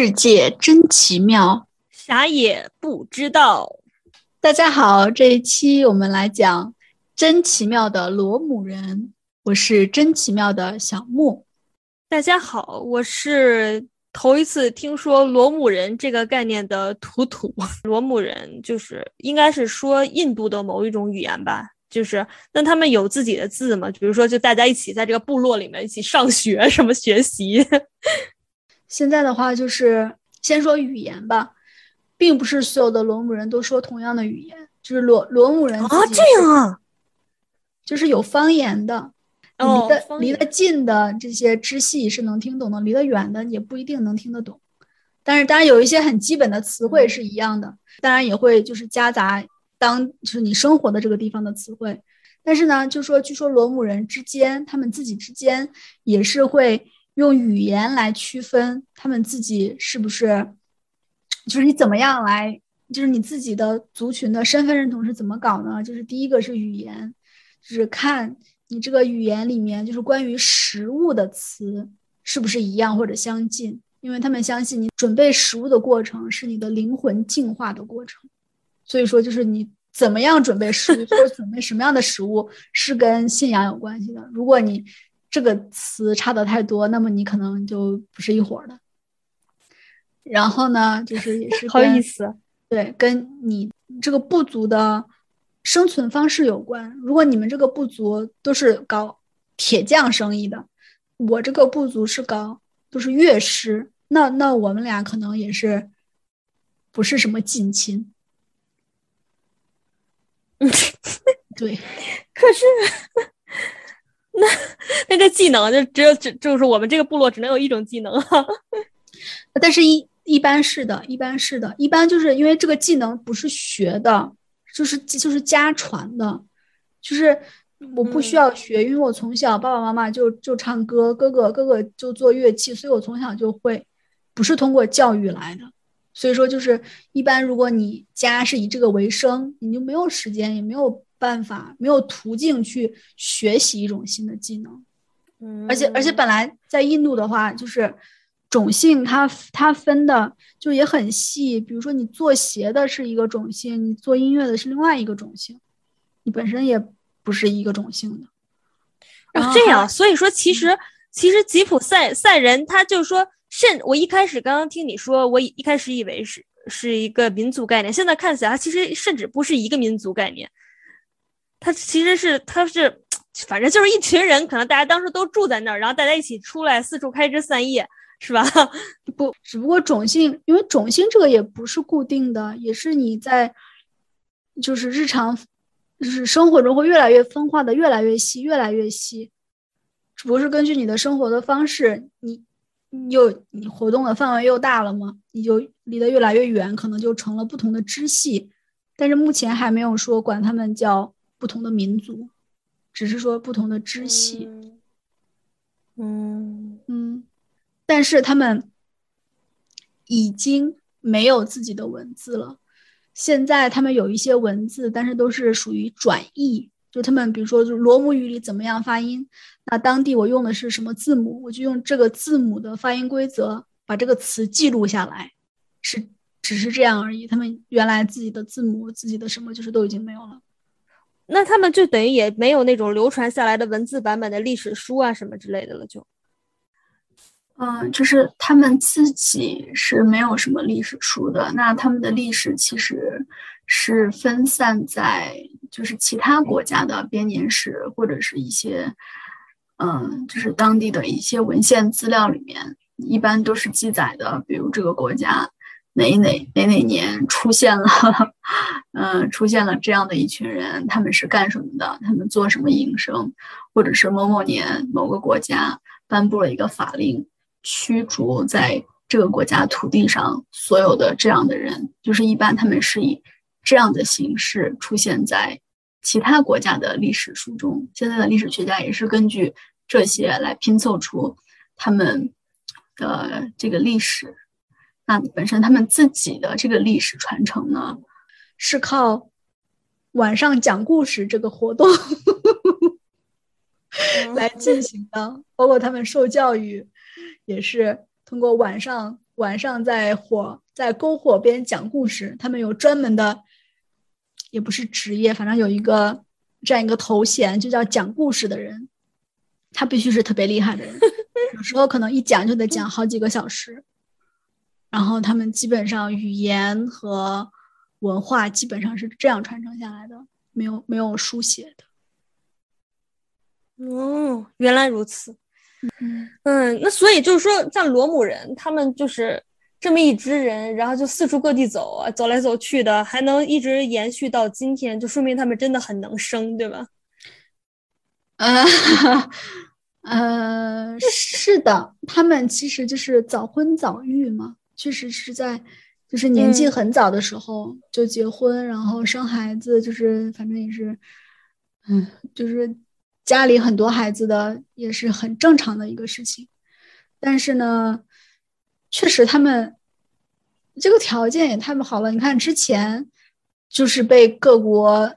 世界真奇妙，啥也不知道。大家好，这一期我们来讲真奇妙的罗姆人。我是真奇妙的小木。大家好，我是头一次听说罗姆人这个概念的图图。罗姆人就是应该是说印度的某一种语言吧？就是那他们有自己的字吗？比如说，就大家一起在这个部落里面一起上学什么学习？现在的话，就是先说语言吧，并不是所有的罗姆人都说同样的语言，就是罗罗姆人啊，这样啊，就是有方言的。离得离得近的这些支系是能听懂的，离得远的也不一定能听得懂。但是当然有一些很基本的词汇是一样的，当然也会就是夹杂当就是你生活的这个地方的词汇。但是呢，就说据说罗姆人之间，他们自己之间也是会用语言来区分他们自己是不是，就是你怎么样来，就是你自己的族群的身份认同是怎么搞呢？就是第一个是语言，就是看。你这个语言里面就是关于食物的词是不是一样或者相近？因为他们相信你准备食物的过程是你的灵魂进化的过程，所以说就是你怎么样准备食物或者准备什么样的食物是跟信仰有关系的。如果你这个词差的太多，那么你可能就不是一伙的。然后呢，就是也是 好意思，对，跟你这个部族的。生存方式有关。如果你们这个部族都是搞铁匠生意的，我这个部族是搞都是乐师，那那我们俩可能也是不是什么近亲。对，可是那 那个技能就只有只就是我们这个部落只能有一种技能啊。但是一一般是的，一般是的，一般就是因为这个技能不是学的。就是就是家传的，就是我不需要学，因为我从小爸爸妈妈就就唱歌，哥哥哥哥就做乐器，所以我从小就会，不是通过教育来的。所以说，就是一般如果你家是以这个为生，你就没有时间，也没有办法，没有途径去学习一种新的技能。嗯，而且而且本来在印度的话，就是。种姓它它分的就也很细，比如说你做鞋的是一个种姓，你做音乐的是另外一个种姓，你本身也不是一个种姓的。啊，这样，所以说其实其实吉普赛赛人他就说甚，我一开始刚刚听你说，我一开始以为是是一个民族概念，现在看起来其实甚至不是一个民族概念，它其实是它是 反正就是一群人，可能大家当时都住在那儿，然后大家一起出来四处开枝散叶。是吧？不，只不过种姓，因为种姓这个也不是固定的，也是你在，就是日常，就是生活中会越来越分化的越来越细，越来越细。只不过是根据你的生活的方式，你又你活动的范围又大了嘛，你就离得越来越远，可能就成了不同的支系。但是目前还没有说管他们叫不同的民族，只是说不同的支系。嗯嗯。但是他们已经没有自己的文字了。现在他们有一些文字，但是都是属于转译。就他们，比如说，就罗姆语里怎么样发音，那当地我用的是什么字母，我就用这个字母的发音规则把这个词记录下来，是只是这样而已。他们原来自己的字母、自己的什么，就是都已经没有了。那他们就等于也没有那种流传下来的文字版本的历史书啊什么之类的了，就。嗯，就是他们自己是没有什么历史书的。那他们的历史其实是分散在就是其他国家的编年史或者是一些嗯，就是当地的一些文献资料里面，一般都是记载的，比如这个国家哪哪哪哪年出现了，嗯，出现了这样的一群人，他们是干什么的？他们做什么营生？或者是某某年某个国家颁布了一个法令。驱逐在这个国家土地上所有的这样的人，就是一般他们是以这样的形式出现在其他国家的历史书中。现在的历史学家也是根据这些来拼凑出他们的这个历史。那本身他们自己的这个历史传承呢，是靠晚上讲故事这个活动 来进行的，包括他们受教育。也是通过晚上晚上在火在篝火边讲故事，他们有专门的，也不是职业，反正有一个这样一个头衔，就叫讲故事的人。他必须是特别厉害的人，有时候可能一讲就得讲好几个小时。然后他们基本上语言和文化基本上是这样传承下来的，没有没有书写的。哦，原来如此。嗯嗯，那所以就是说，像罗姆人，他们就是这么一支人，然后就四处各地走啊，走来走去的，还能一直延续到今天，就说明他们真的很能生，对吧？呃，呃，是的，他们其实就是早婚早育嘛，确实是在就是年纪很早的时候就结婚，然后生孩子，就是反正也是，嗯，就是家里很多孩子的也是很正常的一个事情。但是呢，确实他们这个条件也太不好了。你看之前就是被各国。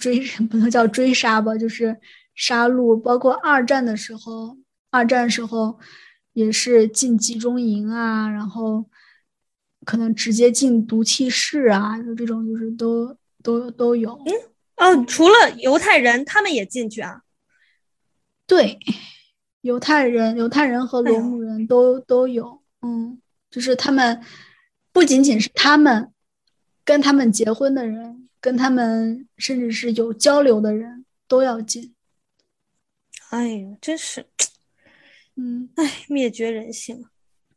追 不能叫追杀吧，就是杀戮。包括二战的时候，二战时候也是进集中营啊，然后可能直接进毒气室啊，就这种就是都都都有。嗯，哦，除了犹太人，他们也进去啊？对，犹太人、犹太人和罗姆人都都有。嗯，就是他们不仅仅是他们跟他们结婚的人。跟他们甚至是有交流的人都要进，哎呀，真是，嗯，哎，灭绝人性。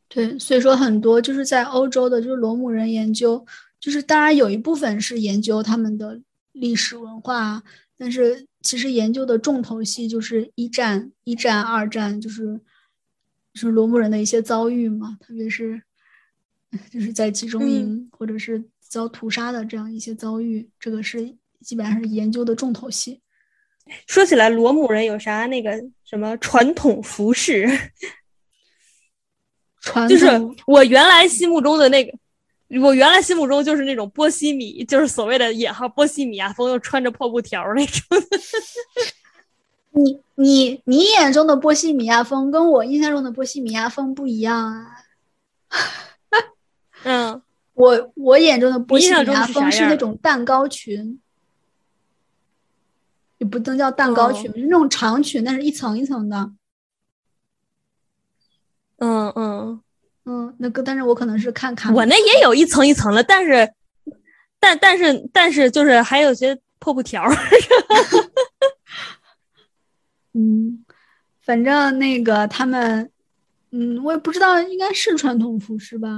对，所以说很多就是在欧洲的，就是罗姆人研究，就是当然有一部分是研究他们的历史文化，但是其实研究的重头戏就是一战、一战、二战，就是就是罗姆人的一些遭遇嘛，特别是就是在集中营或者是。遭屠杀的这样一些遭遇，这个是基本上是研究的重头戏。说起来，罗姆人有啥那个什么传统服饰？传就是我原来心目中的那个，我原来心目中就是那种波西米，就是所谓的野号波西米亚风，又穿着破布条那种。你你你眼中的波西米亚风，跟我印象中的波西米亚风不一样啊。嗯。我我眼中的波西米亚风是那种蛋糕裙，也不能叫蛋糕裙，是那种长裙，但是一层一层的。嗯嗯嗯，那个，但是我可能是看看，我那也有一层一层的，但是，但但是但是就是还有些破布条。嗯，反正那个他们。嗯，我也不知道，应该是传统服饰吧。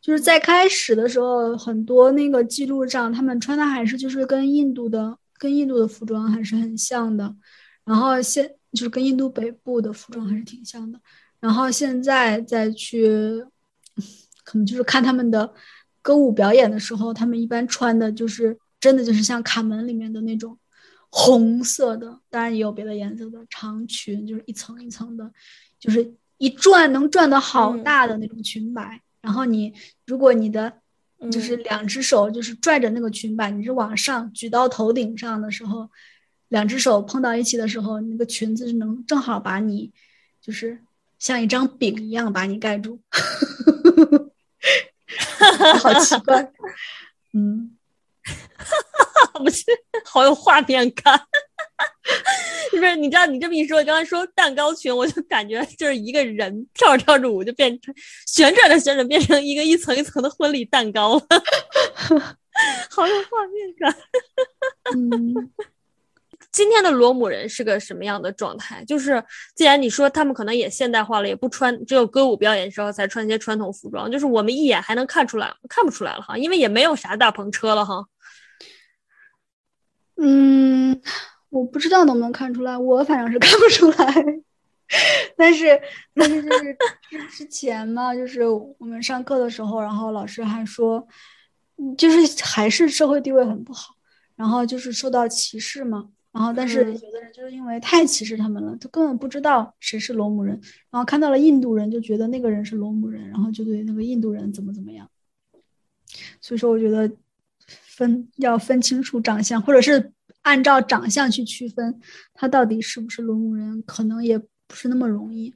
就是在开始的时候，很多那个记录上，他们穿的还是就是跟印度的、跟印度的服装还是很像的。然后现就是跟印度北部的服装还是挺像的。然后现在再去，可能就是看他们的歌舞表演的时候，他们一般穿的就是真的就是像卡门里面的那种红色的，当然也有别的颜色的长裙，就是一层一层的，就是。一转能转的好大的那种裙摆，然后你如果你的就是两只手就是拽着那个裙摆，你是往上举到头顶上的时候，两只手碰到一起的时候，那个裙子是能正好把你就是像一张饼一样把你盖住，好奇怪，嗯，不是，好有画面感。就是你知道，你这么一说，刚才说蛋糕裙，我就感觉就是一个人跳着跳着舞就变成旋转着旋转变成一个一层一层的婚礼蛋糕了，好有画面感。嗯，今天的罗姆人是个什么样的状态？就是既然你说他们可能也现代化了，也不穿，只有歌舞表演时候才穿一些传统服装，就是我们一眼还能看出来，看不出来了哈，因为也没有啥大篷车了哈。嗯。我不知道能不能看出来，我反正是看不出来。但是，但是就是之之前嘛，就是我们上课的时候，然后老师还说，就是还是社会地位很不好，然后就是受到歧视嘛。然后，但是有的人就是因为太歧视他们了，他根本不知道谁是罗姆人，然后看到了印度人就觉得那个人是罗姆人，然后就对那个印度人怎么怎么样。所以说，我觉得分要分清楚长相，或者是。按照长相去区分他到底是不是罗姆人，可能也不是那么容易。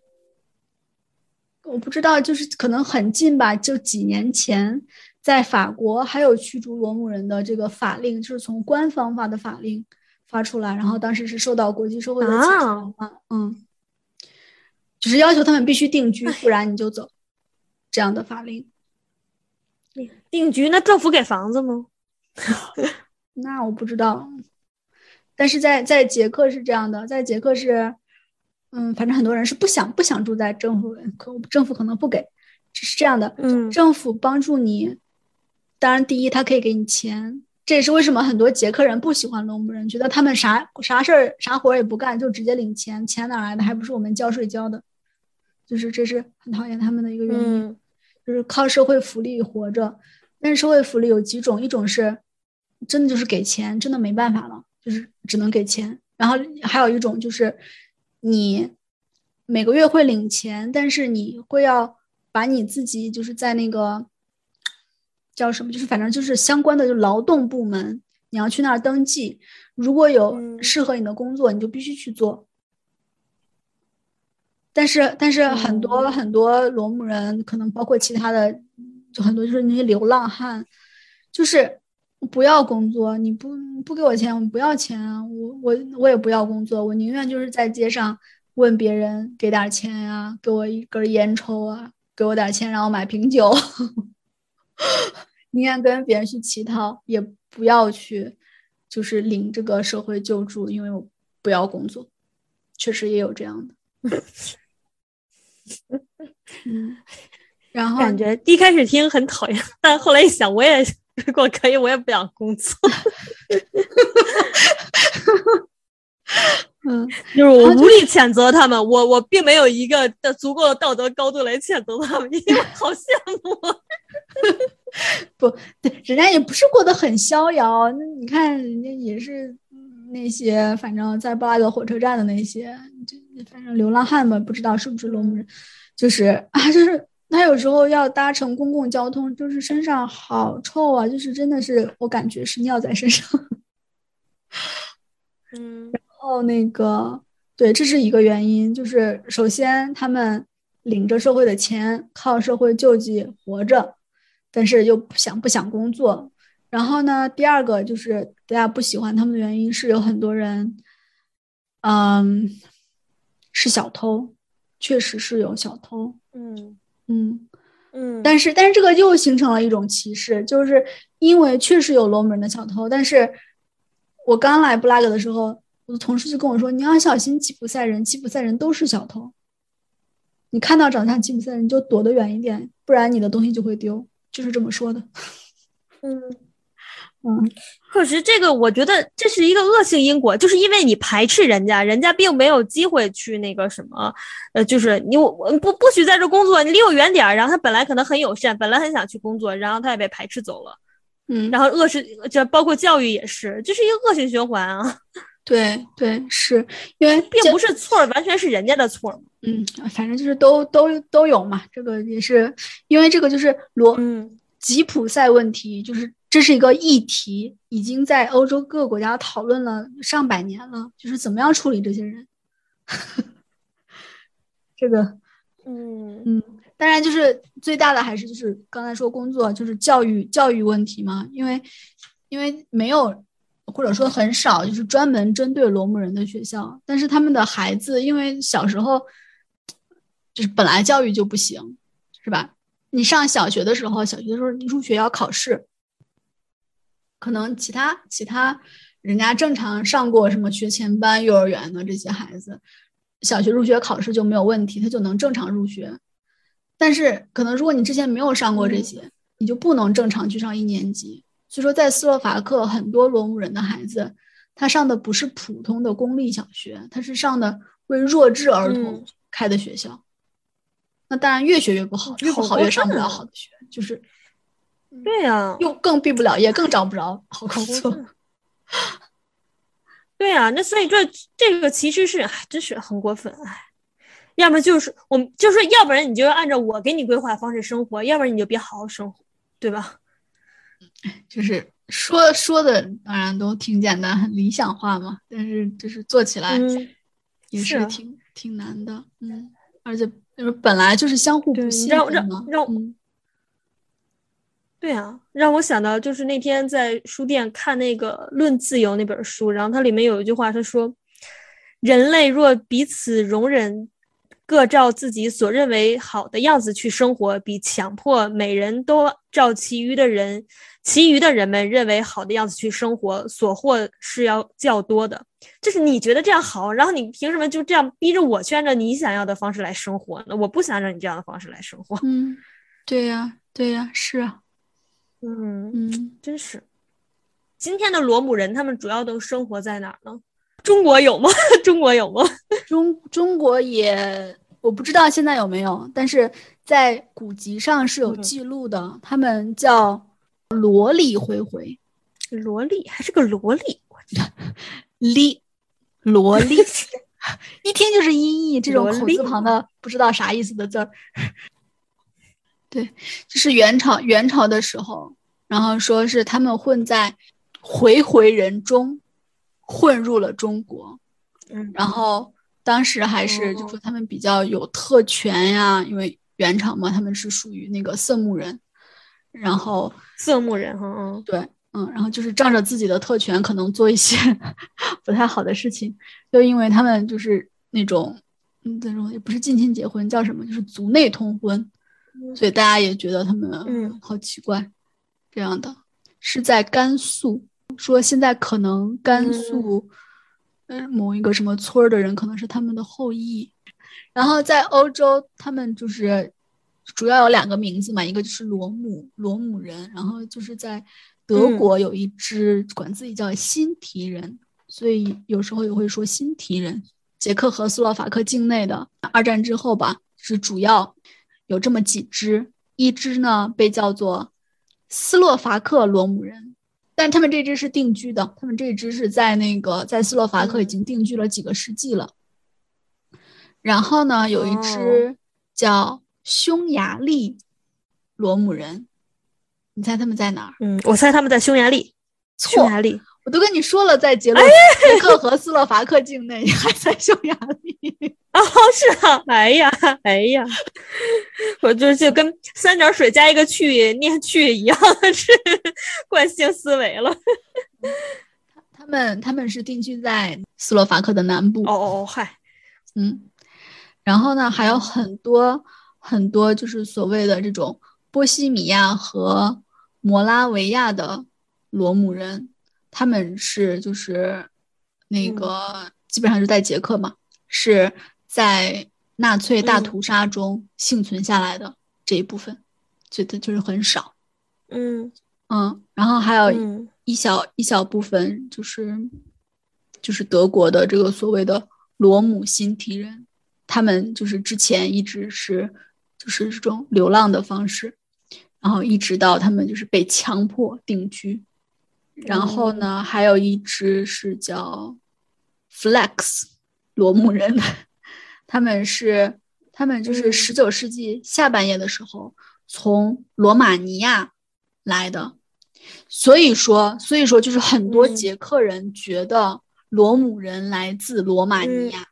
我不知道，就是可能很近吧，就几年前，在法国还有驱逐罗姆人的这个法令，就是从官方发的法令发出来，然后当时是受到国际社会的谴责嘛，嗯，就是要求他们必须定居，不然你就走，这样的法令。定居那政府给房子吗？那我不知道，但是在在捷克是这样的，在捷克是。嗯，反正很多人是不想不想住在政府，可政府可能不给，是这样的。嗯，政府帮助你，当然第一他可以给你钱，这也是为什么很多捷克人不喜欢罗姆人，觉得他们啥啥事儿啥活也不干就直接领钱，钱哪来的？还不是我们交税交的，就是这是很讨厌他们的一个原因，就是靠社会福利活着。但是社会福利有几种，一种是真的就是给钱，真的没办法了，就是只能给钱。然后还有一种就是。你每个月会领钱，但是你会要把你自己就是在那个叫什么，就是反正就是相关的就劳动部门，你要去那儿登记。如果有适合你的工作，你就必须去做。但是，但是很多很多罗姆人，可能包括其他的，就很多就是那些流浪汉，就是。不要工作，你不不给我钱，我不要钱啊！我我我也不要工作，我宁愿就是在街上问别人给点钱啊，给我一根烟抽啊，给我点钱让我买瓶酒，宁愿跟别人去乞讨，也不要去就是领这个社会救助，因为我不要工作，确实也有这样的。嗯，然后感觉一开始听很讨厌，但后来一想，我也。如果可以，我也不想工作。嗯，就是我无力谴责他们，我我并没有一个的足够的道德高度来谴责他们，因为好羡慕。不对，人家也不是过得很逍遥。那你看，人家也是那些，反正在布拉格火车站的那些，就反正流浪汉嘛，不知道是不是罗姆人，就是啊，就是。他有时候要搭乘公共交通，就是身上好臭啊！就是真的是，我感觉是尿在身上。嗯，然后那个，对，这是一个原因，就是首先他们领着社会的钱，靠社会救济活着，但是又不想不想工作。然后呢，第二个就是大家不喜欢他们的原因是有很多人，嗯，是小偷，确实是有小偷。嗯。嗯嗯，但是但是这个又形成了一种歧视，就是因为确实有罗姆人的小偷，但是我刚来布拉格的时候，我的同事就跟我说，你要小心吉普赛人，吉普赛人都是小偷，你看到长得像吉普赛人就躲得远一点，不然你的东西就会丢，就是这么说的。嗯。嗯，可是这个我觉得这是一个恶性因果，就是因为你排斥人家，人家并没有机会去那个什么，呃，就是你我不不许在这工作，你离我远点儿。然后他本来可能很友善，本来很想去工作，然后他也被排斥走了。嗯，然后恶是就包括教育也是，这是一个恶性循环啊。对对，是因为并不是错，完全是人家的错。嗯，反正就是都都都有嘛。这个也是因为这个就是罗嗯吉普赛问题，就是。这是一个议题，已经在欧洲各个国家讨论了上百年了，就是怎么样处理这些人。这个，嗯嗯，当然就是最大的还是就是刚才说工作就是教育教育问题嘛，因为因为没有或者说很少就是专门针对罗姆人的学校，但是他们的孩子因为小时候就是本来教育就不行，是吧？你上小学的时候，小学的时候你入学要考试。可能其他其他人家正常上过什么学前班、幼儿园的这些孩子，小学入学考试就没有问题，他就能正常入学。但是可能如果你之前没有上过这些，你就不能正常去上一年级。所以说，在斯洛伐克，很多罗姆人的孩子，他上的不是普通的公立小学，他是上的为弱智儿童开的学校。那当然越学越不好，越不好越上不了好的学，就是。对呀，又更毕不了业，更找不着好工作。对呀，那所以这这个其实是，哎，真是很过分，哎。要么就是我们就说，要不然你就按照我给你规划方式生活，要不然你就别好好生活，对吧？就是说说的当然都挺简单，很理想化嘛，但是就是做起来也是挺挺难的，嗯，而且就是本来就是相互不对，信任嘛。让嗯对啊，让我想到就是那天在书店看那个《论自由》那本书，然后它里面有一句话，他说：“人类若彼此容忍，各照自己所认为好的样子去生活，比强迫每人都照其余的人、其余的人们认为好的样子去生活，所获是要较多的。就是你觉得这样好，然后你凭什么就这样逼着我去按照你想要的方式来生活呢？我不想按照你这样的方式来生活。嗯，对呀，对呀，是啊，嗯。嗯，真是，今天的罗姆人他们主要都生活在哪儿呢？中国有吗？中国有吗？中中国也我不知道现在有没有，但是在古籍上是有嗯记录的，他们叫萝莉回回，萝莉还是个萝莉，莉，萝莉，一听就是音译，这种口字旁的不知道啥意思的字儿。对，就是元朝元朝的时候，然后说是他们混在回回人中，混入了中国，嗯，然后当时还是就哦。说他们比较有特权呀，因为元朝嘛，他们是属于那个色目人，然后色目人哈，嗯。对，嗯，然后就是仗着自己的特权，可能做一些 不太好的事情，就因为他们就是那种，嗯，这种也不是近亲结婚，叫什么，就是族内通婚，所以大家也觉得他们嗯。好奇怪，这样的。是在甘肃，说现在可能甘嗯。肃，嗯、某一个什么村儿的人可能是他们的后裔，然后在欧洲，他们就是主要有两个名字嘛，一个就是罗姆罗姆人，然后就是在德嗯。国有一支管自己叫辛提人，所以有时候也会说辛提人。捷克和斯洛伐克境内的二战之后吧，是主要有这么几支，一支呢被叫做斯洛伐克罗姆人，但他们这支是定居的，他们这支是在那个在斯洛伐克已经定居了几个世纪了。然后呢，有一支叫匈牙利罗姆人，你猜他们在哪儿？嗯，我猜他们在匈牙利，匈错，牙利，我都跟你说了，在捷洛捷克和斯洛伐克境内，你还在匈牙利？哦，是啊，哎呀，哎呀，我就就跟三点水加一个去念去一样，是惯性思维了。他们他们是定居在斯洛伐克的南部。哦哦哦，嗨，嗯，然后呢，还有很多很多就是所谓的这种波西米亚和摩拉维亚的罗姆人，他们是就是那个、基本上是在捷克嘛，是在纳粹大嗯。屠杀中幸存下来的这一部分，觉得就是很少。嗯。嗯，然后还有嗯。一小、一小部分就是就是德国的这个所谓的罗姆辛提人，他们就是之前一直是就是这种流浪的方式，然后一直到他们就是被强迫定居，然后呢，还有一支是叫 Flex 罗姆人，他们是他们就是嗯。十九世纪下半叶的时候从罗马尼亚来的，所以说所以说就是很多嗯。捷克人觉得罗姆人来自罗马尼亚，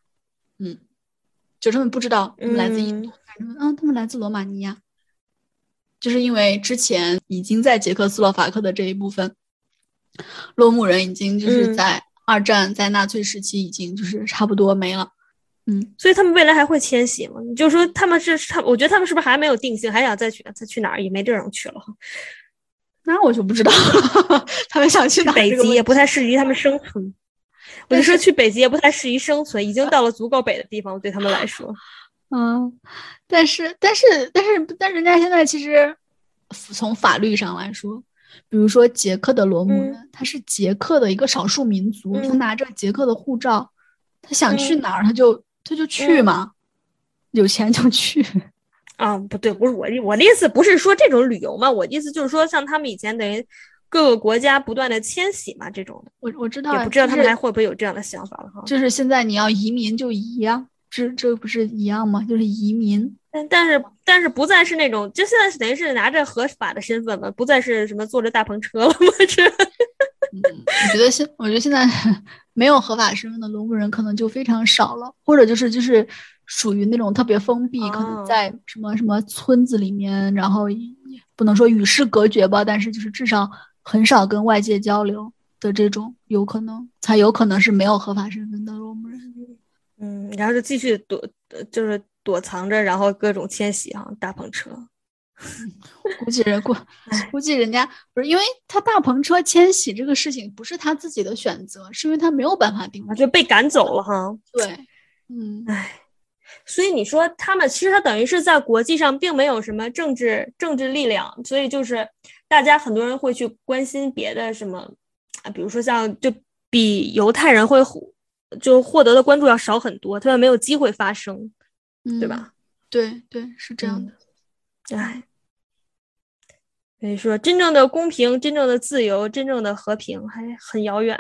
嗯，就他们不知道他们来自印度，他们啊他们来自罗马尼亚，就是因为之前已经在捷克斯洛伐克的这一部分。罗姆人已经就是嗯。在二战、在纳粹时期已经就是差不多没了，嗯，所以他们未来还会迁徙吗？你就说他们是他，我觉得他们是不是还没有定性，还想再去再去哪儿，也没地儿能去了。那我就不知道了 他们想去哪北极也不太适宜他们生存。我就说去北极也不太适宜生存，已经到了足够北的地方，对他们来说。嗯，但是但是但是但是人家现在其实从法律上来说，比如说捷克的罗姆人，他是捷克的一个少数民族，他嗯拿着捷克的护照，他想去嗯哪儿他就他就去嘛，有钱就去。啊，不对，不是我我的意思，不是说这种旅游嘛，我的意思就是说，像他们以前等于各个国家不断的迁徙嘛，这种的，我我知道啊，也不知道他们还会不会有这样的想法了哈。就是现在你要移民就移呀，这这不是一样吗？就是移民。但但是但是不再是那种，就现在是等于是拿着合法的身份了，不再是什么坐着大篷车了吗？这 嗯，我觉得现我觉得现在 没有合法身份的罗姆人可能就非常少了，或者就是就是属于那种特别封闭，可能在什么什么村子里面，然后不能说与世隔绝吧，但是就是至少很少跟外界交流的这种，有可能才有可能是没有合法身份的罗姆人。嗯，然后就继续躲，就是躲藏着，然后各种迁徙哈，大篷车。估计人估估计人家不是因为他大篷车迁徙这个事情不是他自己的选择，是因为他没有办法定就被赶走了哈。对，嗯，唉，所以你说他们其实他等于是在国际上并没有什么政治政治力量，所以就是大家很多人会去关心别的什么啊，比如说像就比犹太人会就获得的关注要少很多，他们没有机会发声，对吧？对对，是这样的。哎，所以说，真正的公平、真正的自由、真正的和平还很遥远。